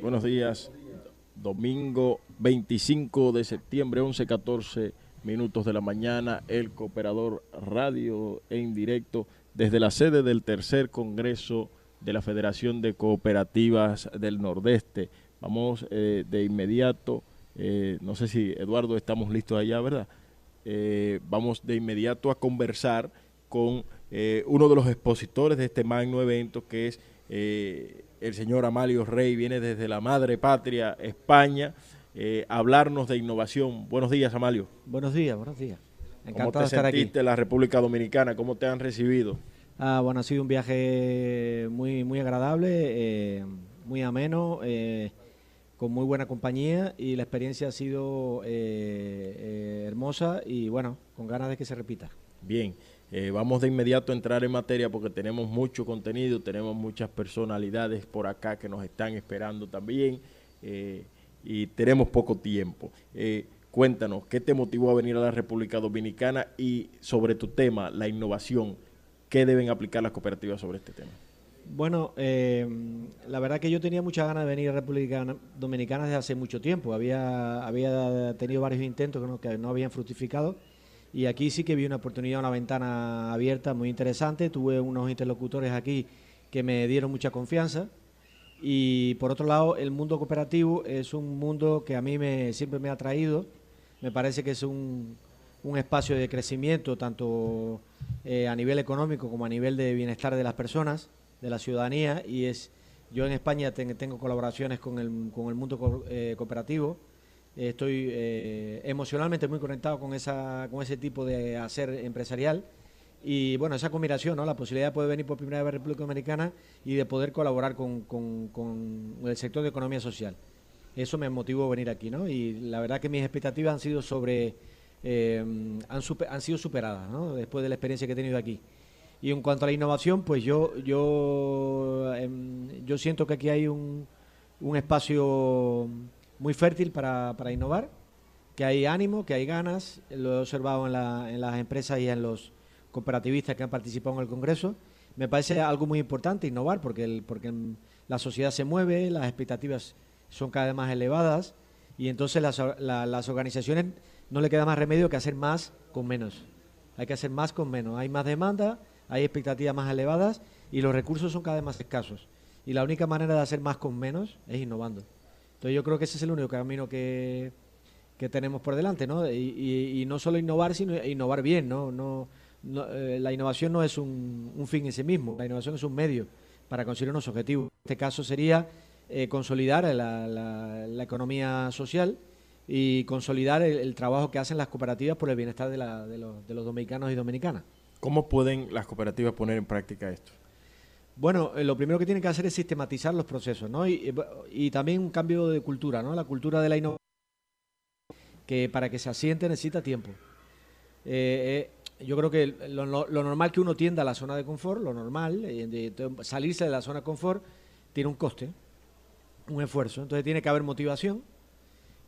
buenos días. Domingo 25 de septiembre, 11.14 minutos de la mañana, el Cooperador Radio en directo desde la sede del tercer Congreso de la Federación de Cooperativas del Nordeste. Vamos eh, de inmediato, eh, no sé si Eduardo estamos listos allá, ¿verdad? Eh, vamos de inmediato a conversar con uno de los expositores de este magno evento que es el señor Amalio Rey viene desde la madre patria, España, eh, a hablarnos de innovación. Buenos días, Amalio. Buenos días, buenos días. Encantado ¿Cómo te de estar sentiste en la República Dominicana? ¿Cómo te han recibido? Ah, bueno, ha sido un viaje muy, muy agradable, eh, muy ameno, eh, con muy buena compañía y la experiencia ha sido hermosa y bueno, con ganas de que se repita. Bien. Eh, vamos de inmediato a entrar en materia porque tenemos mucho contenido, tenemos muchas personalidades por acá que nos están esperando también eh, y tenemos poco tiempo. Eh, cuéntanos, ¿qué te motivó a venir a la República Dominicana y sobre tu tema, la innovación, qué deben aplicar las cooperativas sobre este tema? Bueno, la verdad que yo tenía muchas ganas de venir a República Dominicana desde hace mucho tiempo. Había, había tenido varios intentos que no, que no habían fructificado y aquí sí que vi una oportunidad, una ventana abierta muy interesante. Tuve unos interlocutores aquí que me dieron mucha confianza. Y por otro lado, el mundo cooperativo es un mundo que a mí me, siempre me ha atraído. Me parece que es un, un espacio de crecimiento tanto eh, a nivel económico como a nivel de bienestar de las personas, de la ciudadanía. Y es yo en España tengo colaboraciones con el, con el mundo eh, cooperativo estoy eh, emocionalmente muy conectado con, esa, con ese tipo de hacer empresarial. Y bueno, esa combinación, ¿no? la posibilidad de poder venir por primera vez a República Dominicana y de poder colaborar con, con, el sector de economía social. eso me motivó a venir aquí, ¿no? Y la verdad que mis expectativas han sido sobre, eh, han, han, sido superadas, ¿no? Después de la experiencia que he tenido aquí. Y en cuanto a la innovación, pues yo, yo, em, yo siento que aquí hay un, un espacio muy fértil para, para, innovar, que hay ánimo, que hay ganas, lo he observado en, la, en las empresas y en los cooperativistas que han participado en el Congreso. Me parece algo muy importante innovar porque, el, porque la sociedad se mueve, las expectativas son cada vez más elevadas y entonces las, las organizaciones no le queda más remedio que hacer más con menos. Hay que hacer más con menos. Hay más demanda, hay expectativas más elevadas y los recursos son cada vez más escasos. Y la única manera de hacer más con menos es innovando. Entonces yo creo que ese es el único camino que, que tenemos por delante, ¿no? Y, no solo innovar, sino innovar bien, ¿no? no, eh, la innovación no es un, fin en sí mismo, la innovación es un medio para conseguir unos objetivos. En este caso sería eh, consolidar la, la, economía social y consolidar el, trabajo que hacen las cooperativas por el bienestar de, de, los, de los dominicanos y dominicanas. ¿Cómo pueden las cooperativas poner en práctica esto? Bueno, eh, lo primero que tienen que hacer es sistematizar los procesos, ¿no? Y, y, también un cambio de cultura, ¿no? La cultura de la innovación, que para que se asiente necesita tiempo. Eh, eh, yo creo que lo, lo, normal que uno tienda a la zona de confort, lo normal, de, salirse de la zona de confort, tiene un coste, un esfuerzo. Entonces tiene que haber motivación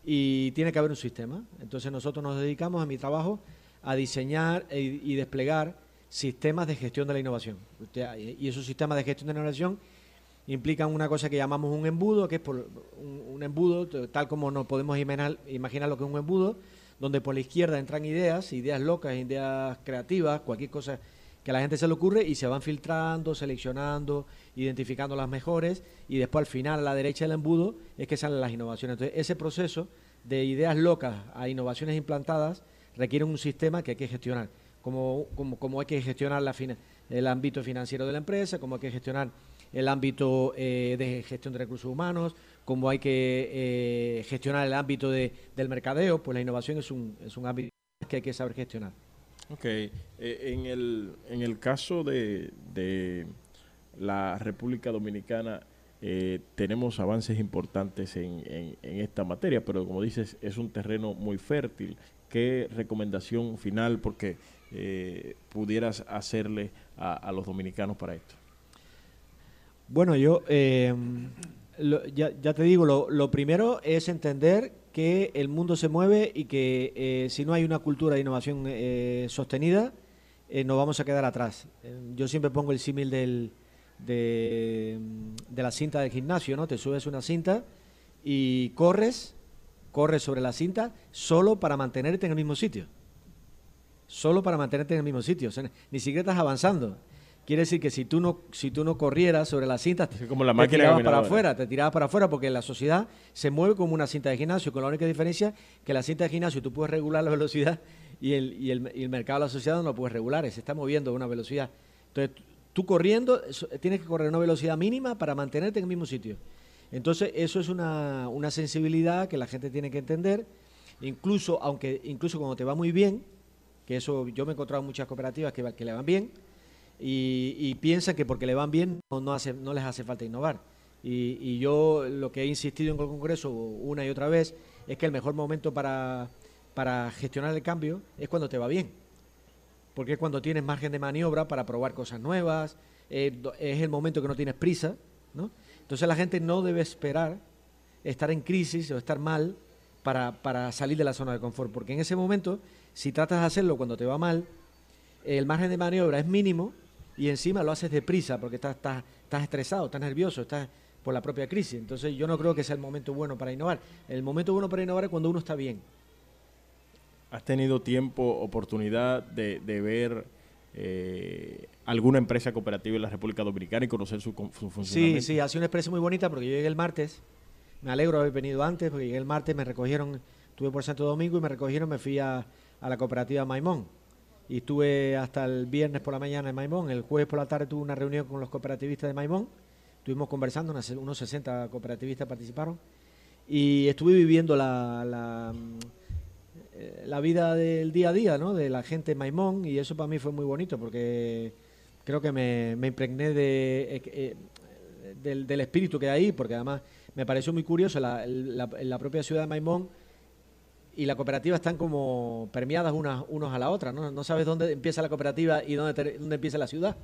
y tiene que haber un sistema. Entonces nosotros nos dedicamos a mi trabajo a diseñar y desplegar sistemas de gestión de la innovación. Y esos sistemas de gestión de la innovación implican una cosa que llamamos un embudo, que es por un, embudo, tal como nos podemos imaginar, lo que es un embudo, donde por la izquierda entran ideas, ideas locas, ideas creativas, cualquier cosa que a la gente se le ocurre y se van filtrando, seleccionando, identificando las mejores y después al final a la derecha del embudo es que salen las innovaciones. Entonces ese proceso de ideas locas a innovaciones implantadas requiere un sistema que hay que gestionar cómo, cómo, hay que gestionar la el ámbito financiero de la empresa, cómo hay que gestionar el ámbito eh, de gestión de recursos humanos, cómo hay que eh, gestionar el ámbito de, del mercadeo, pues la innovación es un, es un ámbito que hay que saber gestionar. Ok, eh, en, el, en el caso de, de la República Dominicana, tenemos avances importantes en, en, en, esta materia, pero como dices, es un terreno muy fértil. ¿Qué recomendación final? Porque eh, pudieras hacerle a, los dominicanos para esto? Bueno, yo eh, ya, te digo, lo, primero es entender que el mundo se mueve y que eh, si no hay una cultura de innovación sostenida, nos vamos a quedar atrás. yo siempre pongo el símil del, de, de, la cinta del gimnasio, ¿no? Te subes una cinta y corres, corres sobre la cinta solo para mantenerte en el mismo sitio solo para mantenerte en el mismo sitio. ni siquiera estás avanzando. Quiere decir que si tú no, si tú no corrieras sobre la cinta, te, como la te tirabas para afuera, te tirabas para afuera porque la sociedad se mueve como una cinta de gimnasio, con la única diferencia que la cinta de gimnasio tú puedes regular la velocidad y el, y el, y el mercado de la sociedad no lo puedes regular, se está moviendo a una velocidad. Entonces, tú corriendo, tienes que correr a una velocidad mínima para mantenerte en el mismo sitio. Entonces, eso es una, una sensibilidad que la gente tiene que entender, incluso, aunque, incluso cuando te va muy bien, que eso yo me he encontrado muchas cooperativas que, le van bien y, piensan que porque le van bien no, les hace falta innovar. Y, yo lo que he insistido en el Congreso una y otra vez es que el mejor momento para, para gestionar el cambio es cuando te va bien. Porque es cuando tienes margen de maniobra para probar cosas nuevas, es el momento que no tienes prisa. ¿no? Entonces la gente no debe esperar estar en crisis o estar mal para, para salir de la zona de confort, porque en ese momento si tratas de hacerlo cuando te va mal, el margen de maniobra es mínimo y encima lo haces deprisa porque estás, estás, estás estresado, estás nervioso, estás por la propia crisis. Entonces yo no creo que sea el momento bueno para innovar. El momento bueno para innovar es cuando uno está bien. ¿Has tenido tiempo, oportunidad de, ver eh, alguna empresa cooperativa en la República Dominicana y conocer su, su, funcionamiento? Sí, sí, ha sido una experiencia muy bonita porque yo llegué el martes. Me alegro de haber venido antes porque llegué el martes, me recogieron, estuve por Santo Domingo y me recogieron, me fui a, a la cooperativa Maimón. Y estuve hasta el viernes por la mañana en Maimón. El jueves por la tarde tuve una reunión con los cooperativistas de Maimón. Estuvimos conversando, unos 60 cooperativistas participaron. Y estuve viviendo la, la, eh, la vida del día a día, ¿no? De la gente en Maimón. Y eso para mí fue muy bonito porque creo que me, me impregné de, eh, eh, del, del, espíritu que hay ahí, porque además me pareció muy curioso, la, la, propia ciudad de Maimón y la cooperativa están como permeadas unas unos a la otra, ¿no? No sabes dónde empieza la cooperativa y dónde, dónde empieza la ciudad.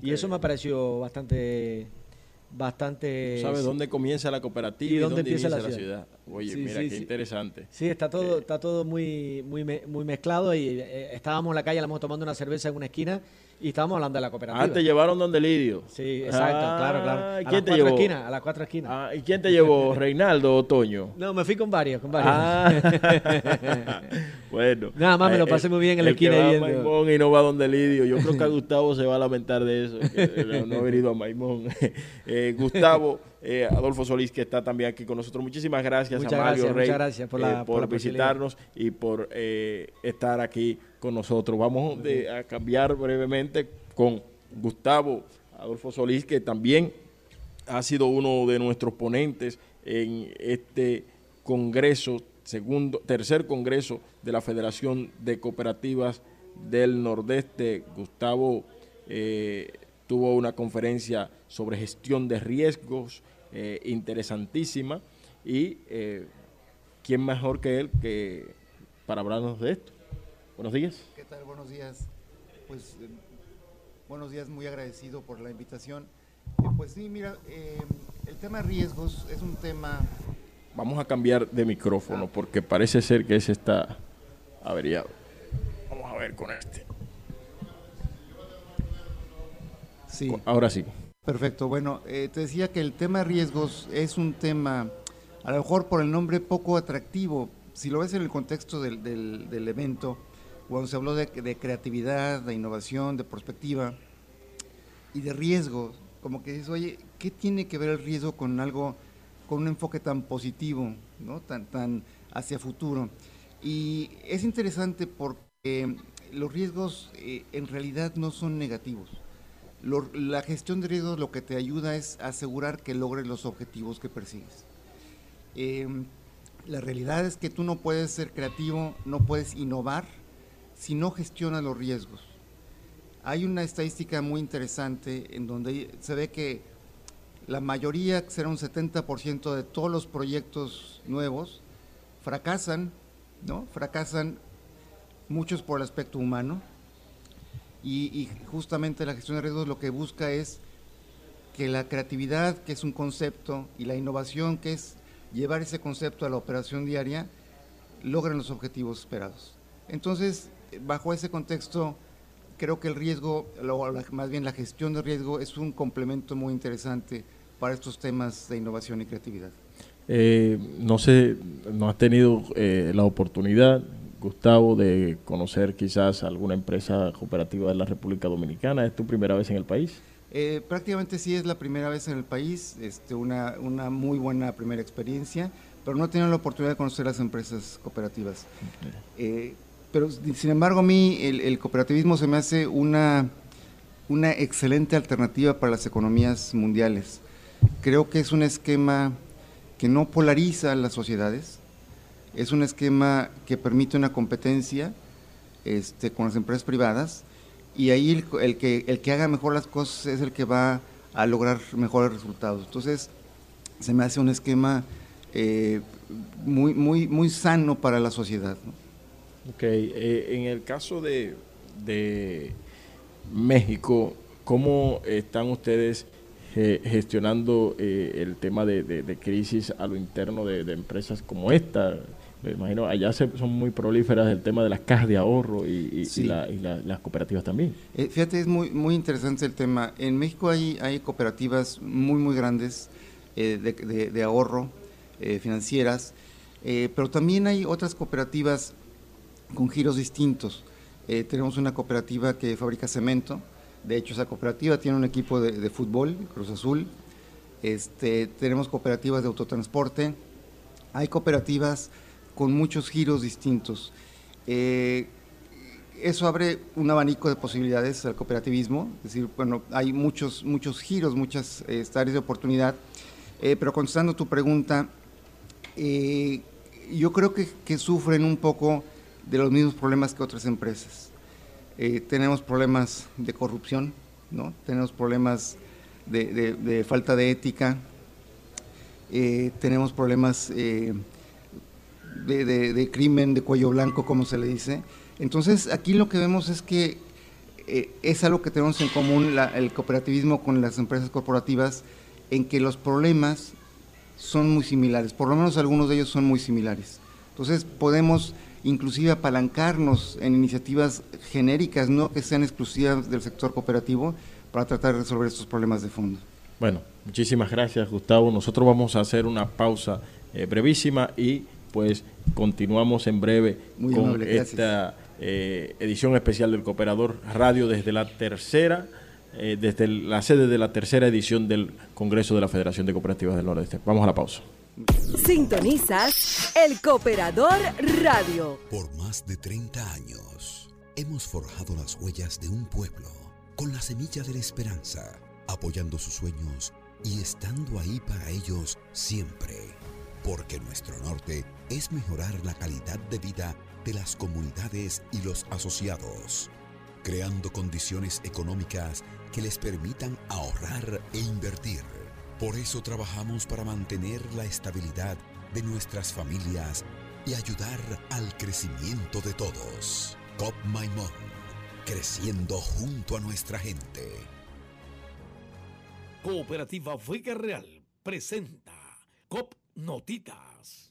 Y eso me pareció bastante bastante... ¿Sabes dónde comienza la cooperativa y, dónde, empieza la ciudad? Oye, mira, qué interesante. Sí, está todo, está todo muy, muy, muy mezclado y eh, estábamos en la calle, estamos tomando una cerveza en una esquina y estábamos hablando de la cooperativa. Ah, te llevaron donde Lidio. Sí, exacto, claro, claro. Ah, ¿Quién las te llevó? Esquinas, a las cuatro esquinas. Ah, ¿Y quién te llevó? ¿Reinaldo o Toño? No, me fui con varios, con varios. Ah. bueno. Nada más me lo eh, pasé muy bien en la esquina. Que va a Maimón y no va donde Lidio. Yo creo que a Gustavo se va a lamentar de eso, que no ha venido a Maimón. Eh, Gustavo, eh, Adolfo Solís, que está también aquí con nosotros. Muchísimas gracias a Mario Rey muchas gracias por, la, por, visitarnos y por estar aquí con nosotros. Vamos a cambiar brevemente con Gustavo Adolfo Solís, que también ha sido uno de nuestros ponentes en este congreso, segundo, tercer congreso de la Federación de Cooperativas del Nordeste. Gustavo eh, tuvo una conferencia sobre gestión de riesgos eh, interesantísima y eh, quién mejor que él que para hablarnos de esto. Buenos días. ¿Qué tal? Buenos días. Pues Buenos días, muy agradecido por la invitación. Eh, pues sí, mira, eh, el tema de riesgos es un tema... Vamos a cambiar de micrófono porque parece ser que ese está averiado. Vamos a ver con este. Sí. Ahora sí. Perfecto. Bueno, eh, te decía que el tema de riesgos es un tema, a lo mejor por el nombre poco atractivo. Si lo ves en el contexto del, del evento, cuando se habló de, creatividad, de innovación, de perspectiva y de riesgo, como que dices, oye, ¿qué tiene que ver el riesgo con algo, con un enfoque tan positivo, tan, tan hacia futuro? Y es interesante porque los riesgos eh, en realidad no son negativos. la gestión de riesgos lo que te ayuda es asegurar que logres los objetivos que persigues. Em, la realidad es que tú no puedes ser creativo, no puedes innovar si no gestiona los riesgos. Hay una estadística muy interesante en donde se ve que la mayoría, será un 70% de todos los proyectos nuevos, fracasan, ¿no? Fracasan muchos por el aspecto humano y, y, justamente la gestión de riesgos lo que busca es que la creatividad, que es un concepto, y la innovación, que es llevar ese concepto a la operación diaria, logren los objetivos esperados. Entonces, bajo ese contexto, creo que el riesgo, más bien la gestión de riesgo, es un complemento muy interesante para estos temas de innovación y creatividad. Eh, no sé, ¿no has tenido eh, la oportunidad, Gustavo, de conocer quizás alguna empresa cooperativa de la República Dominicana? ¿Es tu primera vez en el país? Eh, prácticamente sí es la primera vez en el país, este, una, una muy buena primera experiencia, pero no he tenido la oportunidad de conocer las empresas cooperativas. Pero sin embargo a mí el, cooperativismo se me hace una, una excelente alternativa para las economías mundiales. Creo que es un esquema que no polariza las sociedades, es un esquema que permite una competencia este, con las empresas privadas y ahí el, que, el que haga mejor las cosas es el que va a lograr mejores resultados. Entonces, se me hace un esquema eh, muy, muy, muy sano para la sociedad. Ok, eh, en el caso de, México, ¿cómo están ustedes gestionando eh, el tema de, crisis a lo interno de, empresas como esta? Me imagino, allá son muy prolíferas el tema de las cajas de ahorro y, las cooperativas también. Eh, fíjate, es muy, muy interesante el tema. En México hay, hay cooperativas muy, muy grandes de, ahorro financieras, pero también hay otras cooperativas con giros distintos. Eh, tenemos una cooperativa que fabrica cemento, de hecho esa cooperativa tiene un equipo de, fútbol, Cruz Azul, este, tenemos cooperativas de autotransporte, hay cooperativas con muchos giros distintos. Eh, eso abre un abanico de posibilidades al cooperativismo, es decir, bueno, hay muchos, muchos giros, muchas eh, áreas de oportunidad, pero contestando tu pregunta, yo creo que, que sufren un poco de los mismos problemas que otras empresas. Eh, tenemos problemas de corrupción, ¿no? tenemos problemas de, falta de ética, eh, tenemos problemas de, de, crimen de cuello blanco, como se le dice. Entonces, aquí lo que vemos es que es algo que tenemos en común el cooperativismo con las empresas corporativas, en que los problemas son muy similares, por lo menos algunos de ellos son muy similares. Entonces podemos inclusive apalancarnos en iniciativas genéricas, no que sean exclusivas del sector cooperativo, para tratar de resolver estos problemas de fondo. Bueno, muchísimas gracias Gustavo. Nosotros vamos a hacer una pausa eh, brevísima y pues continuamos en breve con esta eh, edición especial del Cooperador Radio desde la tercera eh, desde la sede de la tercera edición del Congreso de la Federación de Cooperativas del Nordeste. Vamos a la pausa. Sintonizas el Cooperador Radio. Por más de 30 años hemos forjado las huellas de un pueblo con la semilla de la esperanza, apoyando sus sueños y estando ahí para ellos siempre. Porque nuestro norte es mejorar la calidad de vida de las comunidades y los asociados, creando condiciones económicas que les permitan ahorrar e invertir. Por eso trabajamos para mantener la estabilidad de nuestras familias y ayudar al crecimiento de todos. COP Maimón, creciendo junto a nuestra gente. Cooperativa Vega Real presenta COP Notitas.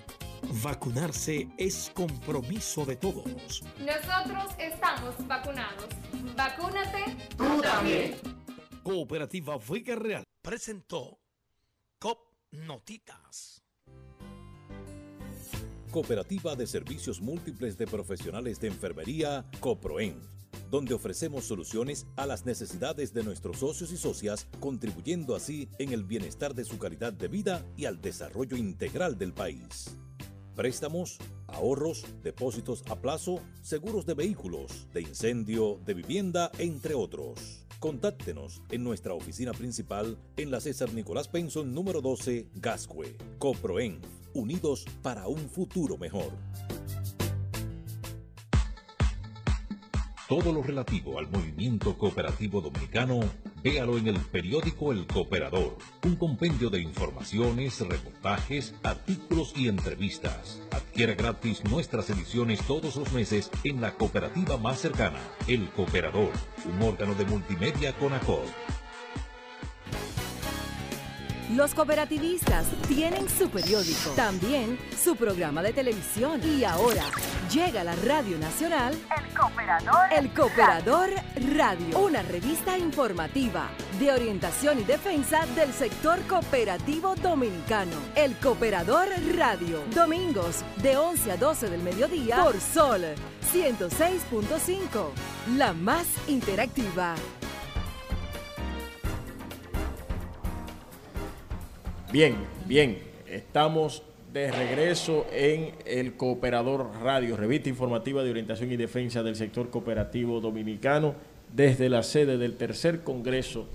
Vacunarse es compromiso de todos. Nosotros estamos vacunados. Vacúnate tú también. Cooperativa Vega Real presentó COP Notitas. Cooperativa de Servicios Múltiples de Profesionales de Enfermería, COPROEN, donde ofrecemos soluciones a las necesidades de nuestros socios y socias, contribuyendo así en el bienestar de su calidad de vida y al desarrollo integral del país préstamos, ahorros, depósitos a plazo, seguros de vehículos, de incendio, de vivienda, entre otros. Contáctenos en nuestra oficina principal en la César Nicolás Penson número 12, Gascue. Coproen, unidos para un futuro mejor. Todo lo relativo al movimiento cooperativo dominicano, véalo en el periódico El Cooperador, un compendio de informaciones, reportajes, artículos y entrevistas. Adquiera gratis nuestras ediciones todos los meses en la cooperativa más cercana, El Cooperador, un órgano de multimedia con ACOD. Los cooperativistas tienen su periódico, también su programa de televisión y ahora llega a la Radio Nacional El Cooperador, El Cooperador Radio, una revista informativa de orientación y defensa del sector cooperativo dominicano. El Cooperador Radio, domingos de 11 a 12 del mediodía por Sol 106.5, la más interactiva. Bien, bien, estamos de regreso en el Cooperador Radio, revista informativa de orientación y defensa del sector cooperativo dominicano, desde la sede del tercer Congreso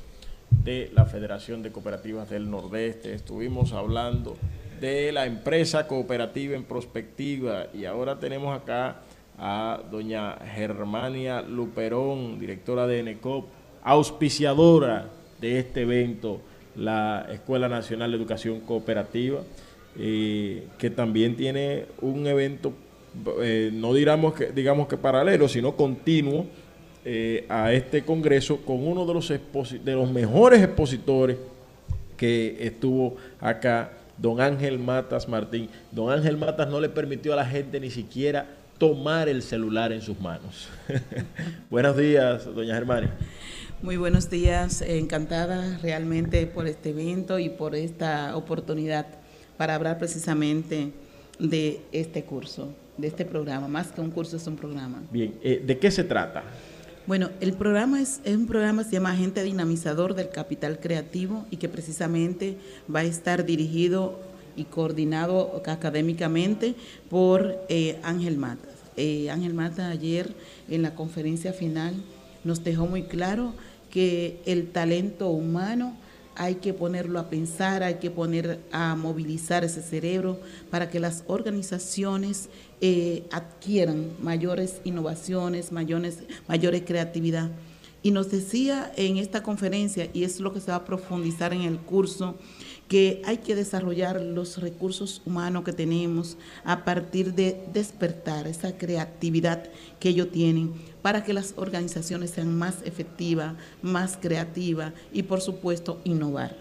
de la Federación de Cooperativas del Nordeste. Estuvimos hablando de la empresa cooperativa en prospectiva y ahora tenemos acá a doña Germania Luperón, directora de ENECOP, auspiciadora de este evento la Escuela Nacional de Educación Cooperativa, que también tiene un evento, eh, no digamos que, digamos que paralelo, sino continuo eh, a este congreso con uno de los, de los mejores expositores que estuvo acá, don Ángel Matas Martín. Don Ángel Matas no le permitió a la gente ni siquiera tomar el celular en sus manos. Buenos días, doña Germania. Muy buenos días, encantada realmente por este evento y por esta oportunidad para hablar precisamente de este curso, de este programa. Más que un curso es un programa. Bien, eh, ¿de qué se trata? Bueno, el programa es, es, un programa que se llama Agente Dinamizador del Capital Creativo y que precisamente va a estar dirigido y coordinado académicamente por eh, Ángel Mata. Eh, Ángel Mata ayer en la conferencia final nos dejó muy claro que el talento humano hay que ponerlo a pensar, hay que poner a movilizar ese cerebro para que las organizaciones eh, adquieran mayores innovaciones, mayores, mayores creatividad. Y nos decía en esta conferencia, y es lo que se va a profundizar en el curso, que hay que desarrollar los recursos humanos que tenemos a partir de despertar esa creatividad que ellos tienen para que las organizaciones sean más efectivas, más creativas y por supuesto innovar.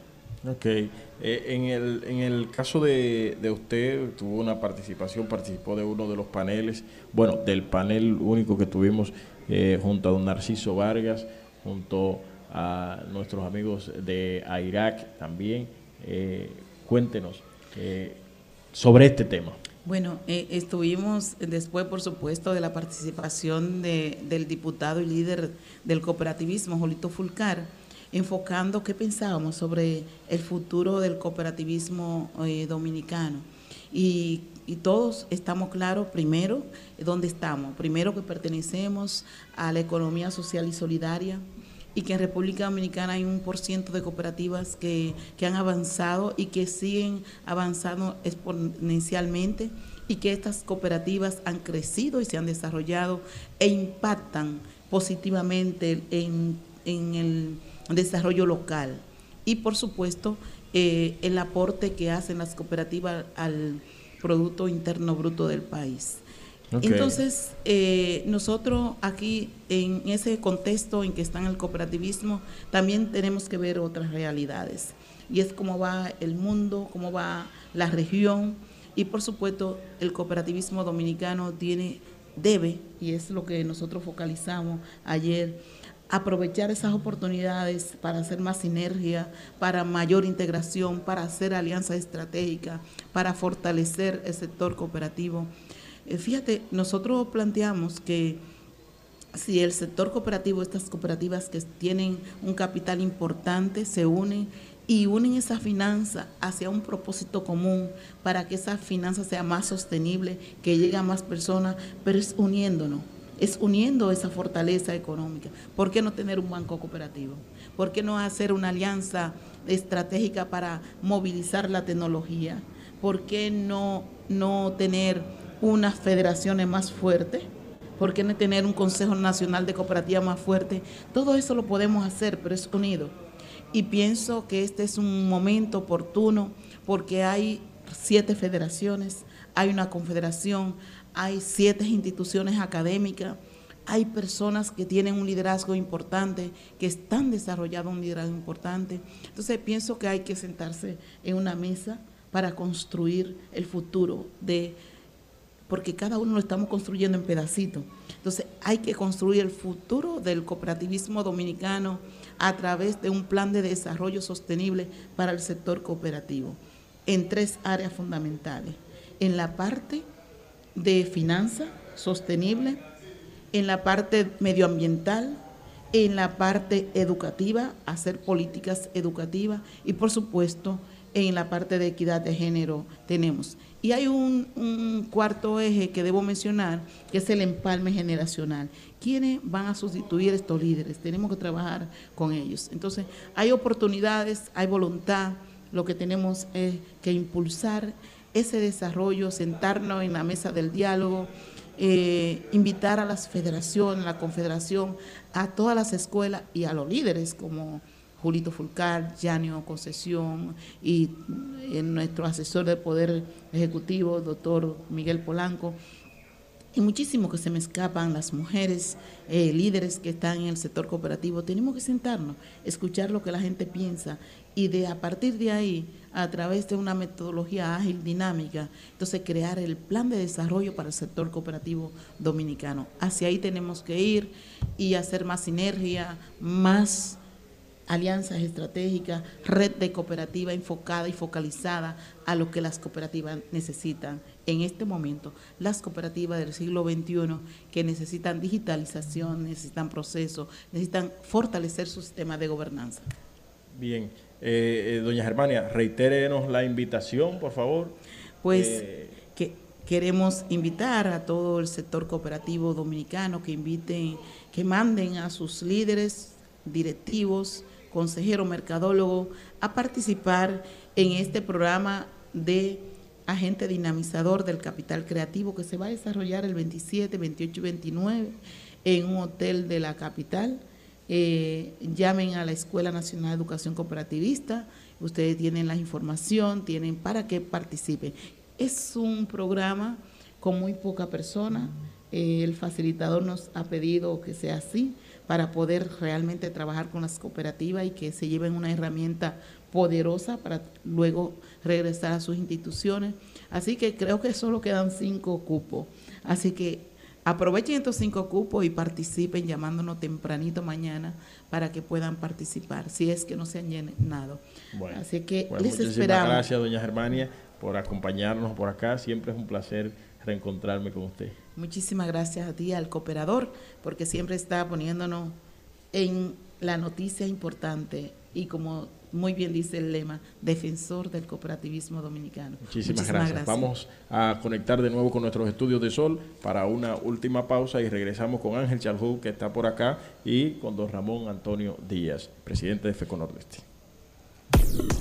Ok, eh, en, el, en el caso de, de, usted, tuvo una participación, participó de uno de los paneles, bueno, del panel único que tuvimos eh, junto a don Narciso Vargas, junto a nuestros amigos de AIRAC también. Eh, cuéntenos sobre este tema. Bueno, eh, estuvimos después, por supuesto, de la participación de, del diputado y líder del cooperativismo, Jolito Fulcar, enfocando qué pensábamos sobre el futuro del cooperativismo eh, dominicano. Y, y, todos estamos claros, primero, dónde estamos. Primero que pertenecemos a la economía social y solidaria, y que en República Dominicana hay un por ciento de cooperativas que, han avanzado y que siguen avanzando exponencialmente y que estas cooperativas han crecido y se han desarrollado e impactan positivamente en, el desarrollo local y por supuesto eh, el aporte que hacen las cooperativas al Producto Interno Bruto del país. Entonces, eh, nosotros aquí, en ese contexto en que está el cooperativismo, también tenemos que ver otras realidades. Y es cómo va el mundo, cómo va la región. Y por supuesto, el cooperativismo dominicano tiene, debe, y es lo que nosotros focalizamos ayer, aprovechar esas oportunidades para hacer más sinergia, para mayor integración, para hacer alianzas estratégicas, para fortalecer el sector cooperativo eh, fíjate, nosotros planteamos que si el sector cooperativo, estas cooperativas que tienen un capital importante, se unen y unen esa finanza hacia un propósito común para que esa finanza sea más sostenible, que llegue a más personas, pero es uniéndonos, es uniendo esa fortaleza económica. ¿Por qué no tener un banco cooperativo? ¿Por qué no hacer una alianza estratégica para movilizar la tecnología? ¿Por qué no, no tener unas federaciones más fuertes? ¿Por qué no tener un Consejo Nacional de Cooperativas más fuerte? Todo eso lo podemos hacer, pero es unido. Y pienso que este es un momento oportuno porque hay siete federaciones, hay una confederación, hay siete instituciones académicas, hay personas que tienen un liderazgo importante, que están desarrollando un liderazgo importante. Entonces pienso que hay que sentarse en una mesa para construir el futuro de porque cada uno lo estamos construyendo en pedacitos. Entonces hay que construir el futuro del cooperativismo dominicano a través de un plan de desarrollo sostenible para el sector cooperativo en tres áreas fundamentales. En la parte de finanza sostenible, en la parte medioambiental, en la parte educativa, hacer políticas educativas y por supuesto en la parte de equidad de género tenemos. Y hay un, cuarto eje que debo mencionar, que es el empalme generacional. ¿Quiénes van a sustituir estos líderes? Tenemos que trabajar con ellos. Entonces, hay oportunidades, hay voluntad, lo que tenemos es que impulsar ese desarrollo, sentarnos en la mesa del diálogo, eh, invitar a las federaciones, a la confederación, a todas las escuelas y a los líderes como Julito Fulcar, Janio Concesión y eh, nuestro asesor de Poder Ejecutivo, doctor Miguel Polanco, y muchísimo que se me escapan las mujeres eh, líderes que están en el sector cooperativo. Tenemos que sentarnos, escuchar lo que la gente piensa y de a partir de ahí, a través de una metodología ágil, dinámica, entonces crear el plan de desarrollo para el sector cooperativo dominicano. Hacia ahí tenemos que ir y hacer más sinergia, más alianzas estratégicas, red de cooperativa enfocada y focalizada a lo que las cooperativas necesitan en este momento. Las cooperativas del siglo XXI que necesitan digitalización, necesitan procesos, necesitan fortalecer su sistema de gobernanza. Bien, Eh, eh, doña Germania, reitérenos la invitación, por favor. Pues Eh, que queremos invitar a todo el sector cooperativo dominicano que inviten, que manden a sus líderes, directivos, consejeros, mercadólogos a participar en este programa de agente dinamizador del capital creativo que se va a desarrollar el 27, 28 y 29 en un hotel de la capital. Eh, llamen a la Escuela Nacional de Educación Cooperativista. Ustedes tienen la información, tienen para que participen. Es un programa con muy poca persona. Eh, el facilitador nos ha pedido que sea así para poder realmente trabajar con las cooperativas y que se lleven una herramienta poderosa para luego regresar a sus instituciones. Así que creo que solo quedan cinco cupos. Así que aprovechen estos cinco cupos y participen llamándonos tempranito mañana para que puedan participar, si es que no se han llenado. Bueno, Así que bueno, les muchísimas esperamos. gracias, doña Germania, por acompañarnos por acá. Siempre es un placer reencontrarme con usted. Muchísimas gracias a ti, al cooperador, porque siempre está poniéndonos en la noticia importante y como muy bien dice el lema, defensor del cooperativismo dominicano. Muchísimas, gracias. Vamos a conectar de nuevo con nuestros estudios de Sol para una última pausa y regresamos con Ángel Charjú, que está por acá, y con don Ramón Antonio Díaz, presidente de FECO Nordeste.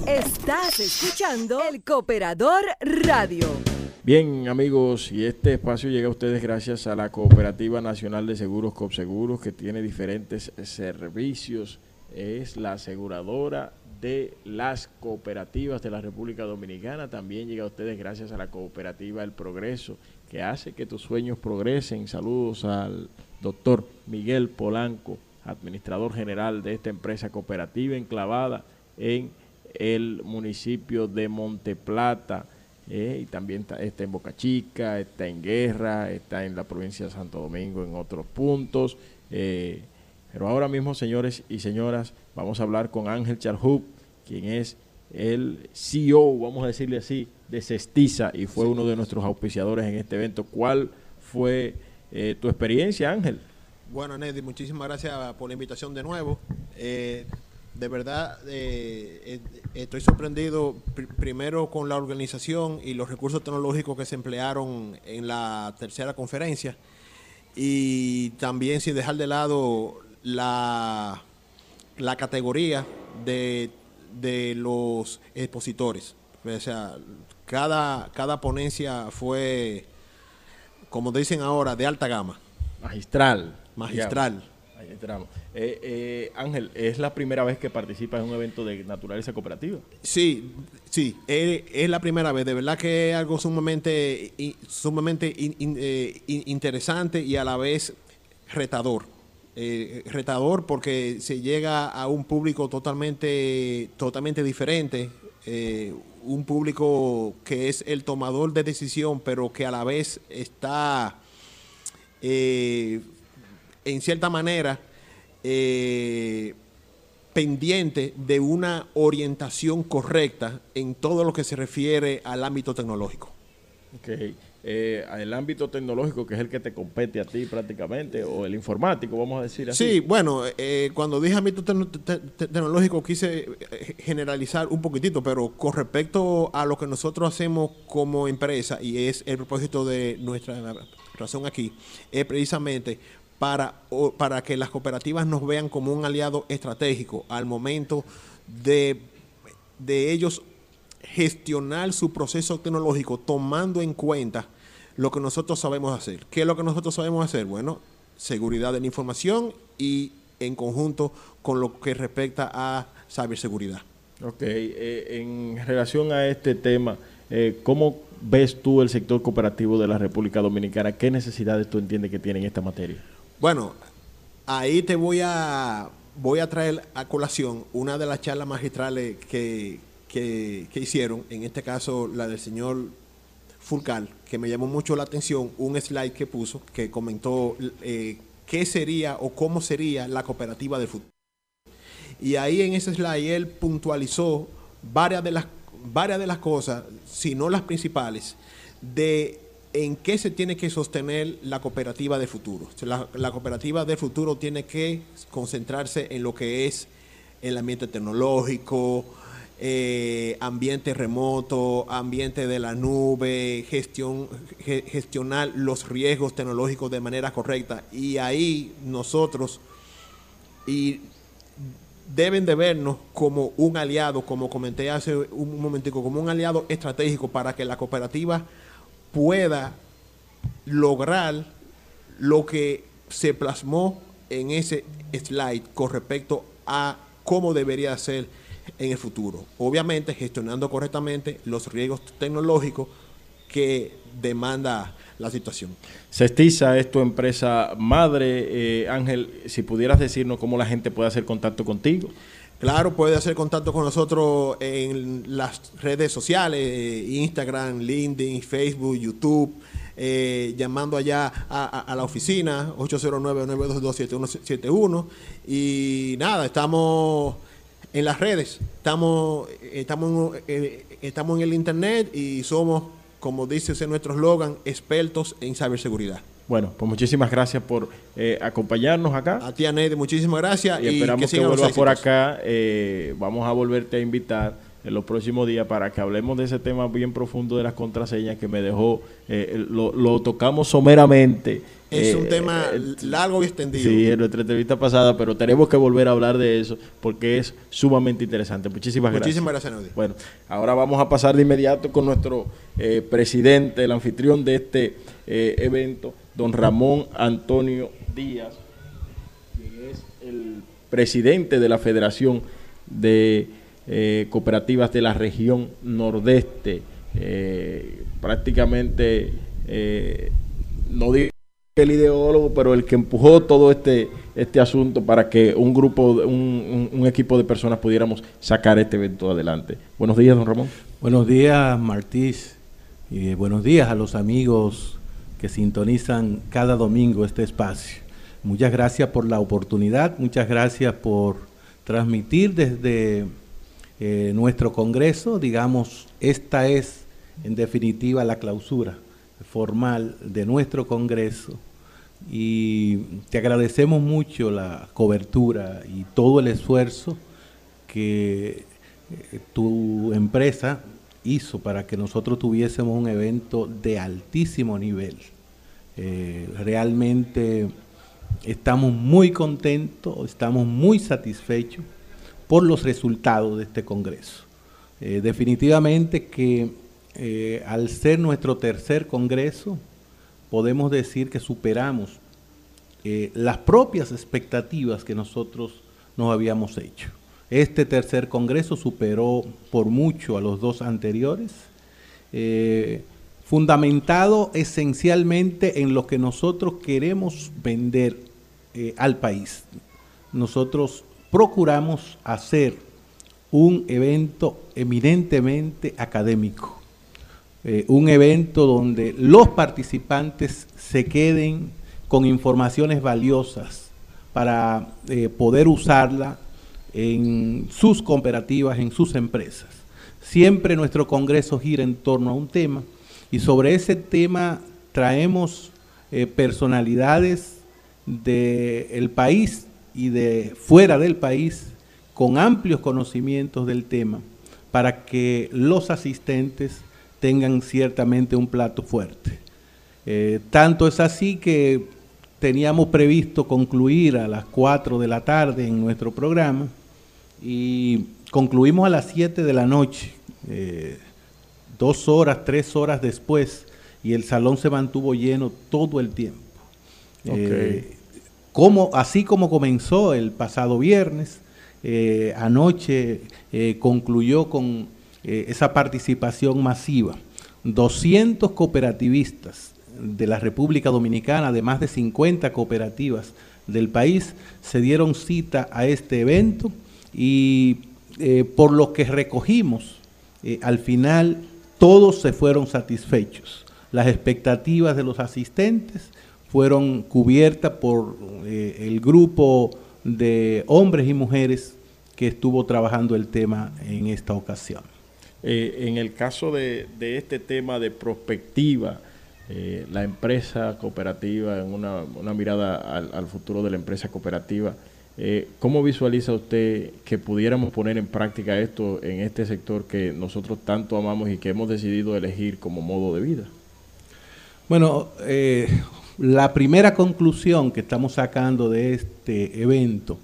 Estás escuchando El Cooperador Radio. Bien, amigos, y este espacio llega a ustedes gracias a la Cooperativa Nacional de Seguros Copseguros, que tiene diferentes servicios. Es la aseguradora de las cooperativas de la República Dominicana. También llega a ustedes gracias a la Cooperativa El Progreso, que hace que tus sueños progresen. Saludos al doctor Miguel Polanco, administrador general de esta empresa cooperativa enclavada en el municipio de Monteplata. Eh, y también está, en Boca Chica, está en Guerra, está en la provincia de Santo Domingo, en otros puntos. Eh, pero ahora mismo, señores y señoras, vamos a hablar con Ángel Charhub, quien es el CEO, vamos a decirle así, de Cestiza y fue uno de nuestros auspiciadores en este evento. ¿Cuál fue eh, tu experiencia, Ángel? Bueno, Neddy, muchísimas gracias por la invitación de nuevo. Eh, de verdad, eh, eh, estoy sorprendido pr primero con la organización y los recursos tecnológicos que se emplearon en la tercera conferencia y también sin dejar de lado la, la categoría de, de los expositores. O sea, cada, cada ponencia fue, como dicen ahora, de alta gama. Magistral. Magistral. Entramos. Eh, eh, Ángel, ¿es la primera vez que participas en un evento de naturaleza cooperativa? Sí, sí, es, la primera vez. De verdad que es algo sumamente, sumamente eh, in- interesante y a la vez retador. Retador porque se llega a un público totalmente, totalmente diferente. un público que es el tomador de decisión, pero que a la vez está en cierta manera eh, pendiente de una orientación correcta en todo lo que se refiere al ámbito tecnológico. Ok. Eh, el ámbito tecnológico, que es el que te compete a ti prácticamente, o el informático, vamos a decir así. Sí, bueno, eh, cuando dije ámbito tecno- te- te- tecnológico quise eh, generalizar un poquitito, pero con respecto a lo que nosotros hacemos como empresa, y es el propósito de nuestra razón aquí, es precisamente para, para que las cooperativas nos vean como un aliado estratégico al momento de, de ellos gestionar su proceso tecnológico tomando en cuenta lo que nosotros sabemos hacer. ¿Qué es lo que nosotros sabemos hacer? Bueno, seguridad de la información y en conjunto con lo que respecta a ciberseguridad. Ok. eh, en relación a este tema, eh, ¿cómo ves tú el sector cooperativo de la República Dominicana? ¿Qué necesidades tú entiendes que tiene en esta materia? Bueno, ahí te voy a voy a traer a colación una de las charlas magistrales que, que, hicieron, en este caso la del señor Fulcal, que me llamó mucho la atención, un slide que puso, que comentó eh, qué sería o cómo sería la cooperativa del futuro. Y ahí en ese slide él puntualizó varias de las, varias de las cosas, si no las principales, de en qué se tiene que sostener la cooperativa de futuro. La cooperativa de futuro tiene que concentrarse en lo que es el ambiente tecnológico, eh, ambiente remoto, ambiente de la nube, gestión, gestionar los riesgos tecnológicos de manera correcta. Y ahí nosotros, y deben de vernos como un aliado, como comenté hace un momentico, como un aliado estratégico para que la cooperativa pueda lograr lo que se plasmó en ese slide con respecto a cómo debería ser en el futuro. Obviamente gestionando correctamente los riesgos tecnológicos que demanda la situación. Cestiza es tu empresa madre. Eh, Ángel, si pudieras decirnos cómo la gente puede hacer contacto contigo. Claro, puede hacer contacto con nosotros en las redes sociales, eh, Instagram, LinkedIn, Facebook, YouTube, eh, llamando allá a, la oficina, 809-922-7171. Y nada, estamos en las redes, estamos, estamos, estamos en el Internet y somos como dice nuestro eslogan, expertos en ciberseguridad. Bueno, pues muchísimas gracias por eh, acompañarnos acá. A ti, Anede, muchísimas gracias. Y, esperamos que, vuelvas por acá. Eh, vamos a volverte a invitar en los próximos días para que hablemos de ese tema bien profundo de las contraseñas que me dejó, eh, lo, lo, tocamos someramente es un eh, tema largo y extendido. Sí, en nuestra entrevista pasada, pero tenemos que volver a hablar de eso porque es sumamente interesante. Muchísimas gracias. Muchísimas gracias, Naudi. Bueno, ahora vamos a pasar de inmediato con nuestro eh, presidente, el anfitrión de este eh, evento, don Ramón Antonio Díaz, que es el presidente de la Federación de Cooperativas de la región Nordeste. prácticamente, no digo el ideólogo, pero el que empujó todo este, este asunto para que un grupo, un, un, equipo de personas pudiéramos sacar este evento adelante. Buenos días, don Ramón. Buenos días, Martís, y buenos días a los amigos que sintonizan cada domingo este espacio. Muchas gracias por la oportunidad, muchas gracias por transmitir desde eh, nuestro Congreso, digamos, esta es en definitiva la clausura formal de nuestro Congreso y te agradecemos mucho la cobertura y todo el esfuerzo que eh, tu empresa hizo para que nosotros tuviésemos un evento de altísimo nivel. Eh, realmente estamos muy contentos, estamos muy satisfechos por los resultados de este Congreso. Eh, definitivamente que eh, al ser nuestro tercer congreso, podemos decir que superamos las propias expectativas que nosotros nos habíamos hecho. Este tercer congreso superó por mucho a los dos anteriores, eh, fundamentado esencialmente en lo que nosotros queremos vender al país. Nosotros procuramos hacer un evento eminentemente académico eh, un evento donde los participantes se queden con informaciones valiosas para eh, poder usarla en sus cooperativas, en sus empresas. Siempre nuestro Congreso gira en torno a un tema y sobre ese tema traemos eh, personalidades del país y de fuera del país con amplios conocimientos del tema para que los asistentes tengan ciertamente un plato fuerte. Eh, tanto es así que teníamos previsto concluir a las 4 de la tarde en nuestro programa y concluimos a las 7 de la noche, eh, dos horas, tres horas después, y el salón se mantuvo lleno todo el tiempo. Eh, como, así como comenzó el pasado viernes, anoche concluyó con eh, esa participación masiva. 200 cooperativistas de la República Dominicana, de más de 50 cooperativas del país, se dieron cita a este evento y eh, por lo que recogimos, eh, al final todos se fueron satisfechos. Las expectativas de los asistentes fueron cubiertas por el grupo de hombres y mujeres que estuvo trabajando el tema en esta ocasión. Eh, en el caso de, este tema de prospectiva, eh, la empresa cooperativa, en una, mirada al, futuro de la empresa cooperativa, Eh, ¿Cómo visualiza usted que pudiéramos poner en práctica esto en este sector que nosotros tanto amamos y que hemos decidido elegir como modo de vida? Bueno, eh, la primera conclusión que estamos sacando de este evento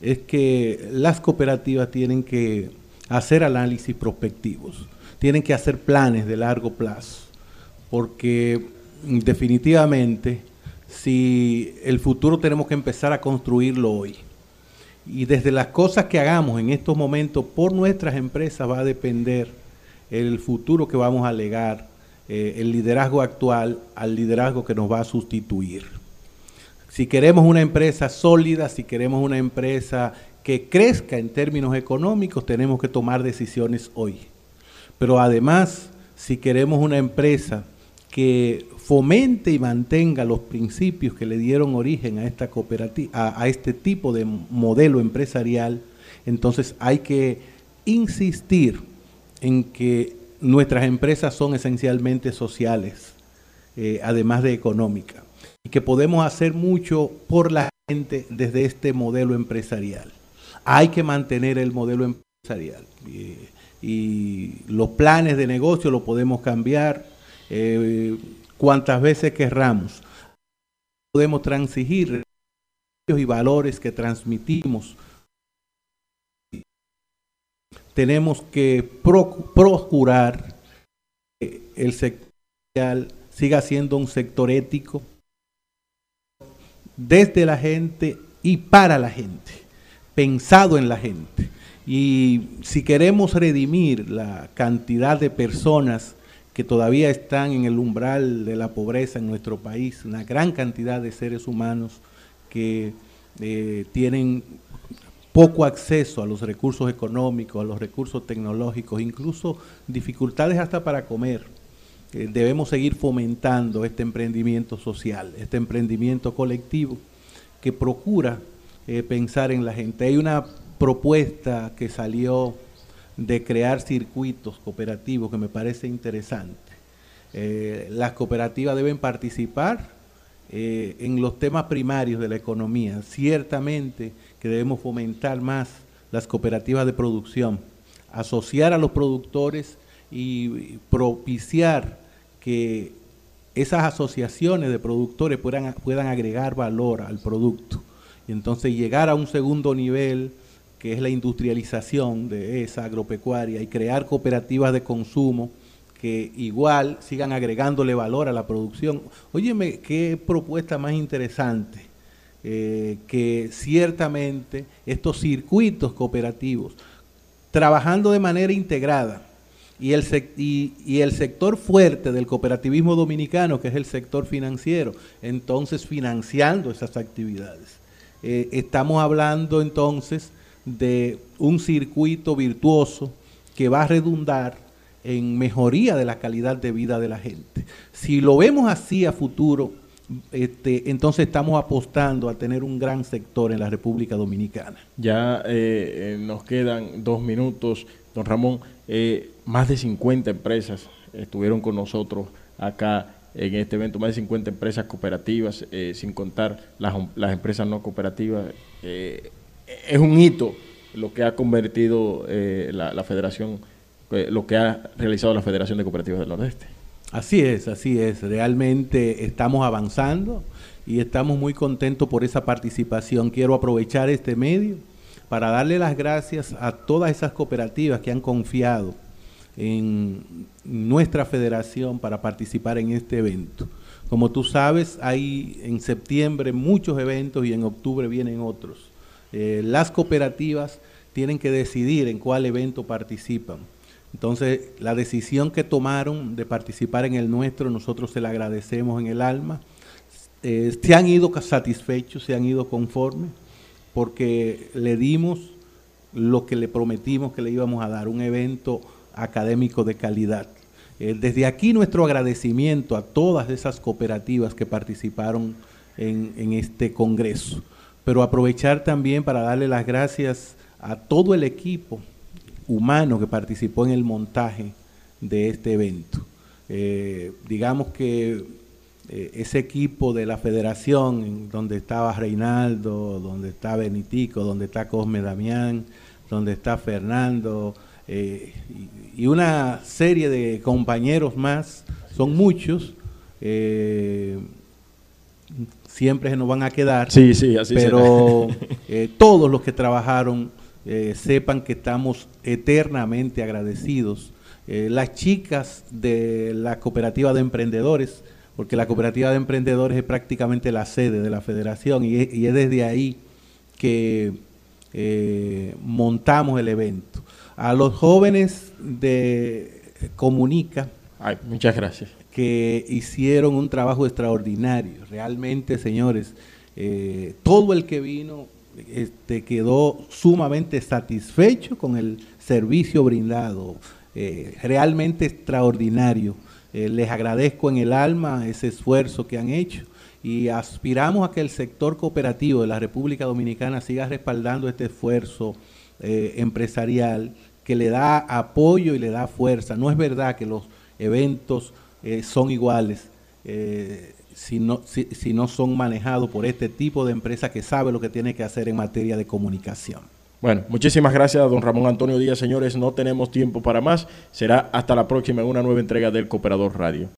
es que las cooperativas tienen que hacer análisis prospectivos, tienen que hacer planes de largo plazo, porque definitivamente si el futuro tenemos que empezar a construirlo hoy. Y desde las cosas que hagamos en estos momentos por nuestras empresas va a depender el futuro que vamos a legar, eh, el liderazgo actual al liderazgo que nos va a sustituir. Si queremos una empresa sólida, si queremos una empresa que crezca en términos económicos, tenemos que tomar decisiones hoy. Pero además, si queremos una empresa que fomente y mantenga los principios que le dieron origen a esta cooperativa, a, este tipo de modelo empresarial, entonces hay que insistir en que nuestras empresas son esencialmente sociales, eh, además de económicas, y que podemos hacer mucho por la gente desde este modelo empresarial. Hay que mantener el modelo empresarial y los planes de negocio lo podemos cambiar. Eh, cuantas veces querramos. Podemos transigir y valores que transmitimos. Tenemos que procurar que el sector siga siendo un sector ético desde la gente y para la gente, pensado en la gente. Y si queremos redimir la cantidad de personas que todavía están en el umbral de la pobreza en nuestro país, una gran cantidad de seres humanos que eh, tienen poco acceso a los recursos económicos, a los recursos tecnológicos, incluso dificultades hasta para comer. Eh, debemos seguir fomentando este emprendimiento social, este emprendimiento colectivo que procura eh, pensar en la gente. Hay una propuesta que salió de crear circuitos cooperativos que me parece interesante. Eh, las cooperativas deben participar eh, en los temas primarios de la economía. Ciertamente que debemos fomentar más las cooperativas de producción, asociar a los productores y propiciar que esas asociaciones de productores puedan, puedan agregar valor al producto y entonces llegar a un segundo nivel que es la industrialización de esa agropecuaria y crear cooperativas de consumo que igual sigan agregándole valor a la producción. Óyeme, qué propuesta más interesante, eh, que ciertamente estos circuitos cooperativos, trabajando de manera integrada, y el, y, el sector fuerte del cooperativismo dominicano, que es el sector financiero, entonces financiando esas actividades. Eh, estamos hablando entonces de un circuito virtuoso que va a redundar en mejoría de la calidad de vida de la gente. Si lo vemos así a futuro, este, entonces estamos apostando a tener un gran sector en la República Dominicana. Ya eh, eh, nos quedan dos minutos, don Ramón. Eh, más de 50 empresas estuvieron con nosotros acá en este evento, más de 50 empresas cooperativas, sin contar las, las, empresas no cooperativas es un hito lo que ha convertido eh, la, federación, eh, lo que ha realizado la Federación de Cooperativas del Nordeste. Así es, así es. Realmente estamos avanzando y estamos muy contentos por esa participación. Quiero aprovechar este medio para darle las gracias a todas esas cooperativas que han confiado en nuestra federación para participar en este evento. Como tú sabes, hay en septiembre muchos eventos y en octubre vienen otros. Eh, las cooperativas tienen que decidir en cuál evento participan. Entonces, la decisión que tomaron de participar en el nuestro, nosotros se la agradecemos en el alma. Eh, se han ido satisfechos, se han ido conformes, porque le dimos lo que le prometimos que le íbamos a dar, un evento académico de calidad. Eh, desde aquí nuestro agradecimiento a todas esas cooperativas que participaron en este congreso pero aprovechar también para darle las gracias a todo el equipo humano que participó en el montaje de este evento. Eh, digamos que eh, ese equipo de la federación, donde estaba Reinaldo, donde está Benitico, donde está Cosme Damián, donde está Fernando, eh, y, una serie de compañeros más, son muchos, siempre se nos van a quedar, sí, sí, así pero todos los que trabajaron sepan que estamos eternamente agradecidos. las chicas de la cooperativa de emprendedores, porque la cooperativa de emprendedores es prácticamente la sede de la federación y es, desde ahí que eh, montamos el evento. A los jóvenes de Comunica, muchas gracias, que hicieron un trabajo extraordinario, realmente, señores, eh, todo el que vino este, quedó sumamente satisfecho con el servicio brindado, eh, realmente extraordinario. Eh, les agradezco en el alma ese esfuerzo que han hecho y aspiramos a que el sector cooperativo de la República Dominicana siga respaldando este esfuerzo empresarial que le da apoyo y le da fuerza. No es verdad que los eventos eh, son iguales si, no, si no son manejados por este tipo de empresa que sabe lo que tiene que hacer en materia de comunicación. Bueno, muchísimas gracias, don Ramón Antonio Díaz. Señores, no tenemos tiempo para más. Será hasta la próxima en una nueva entrega del Cooperador Radio.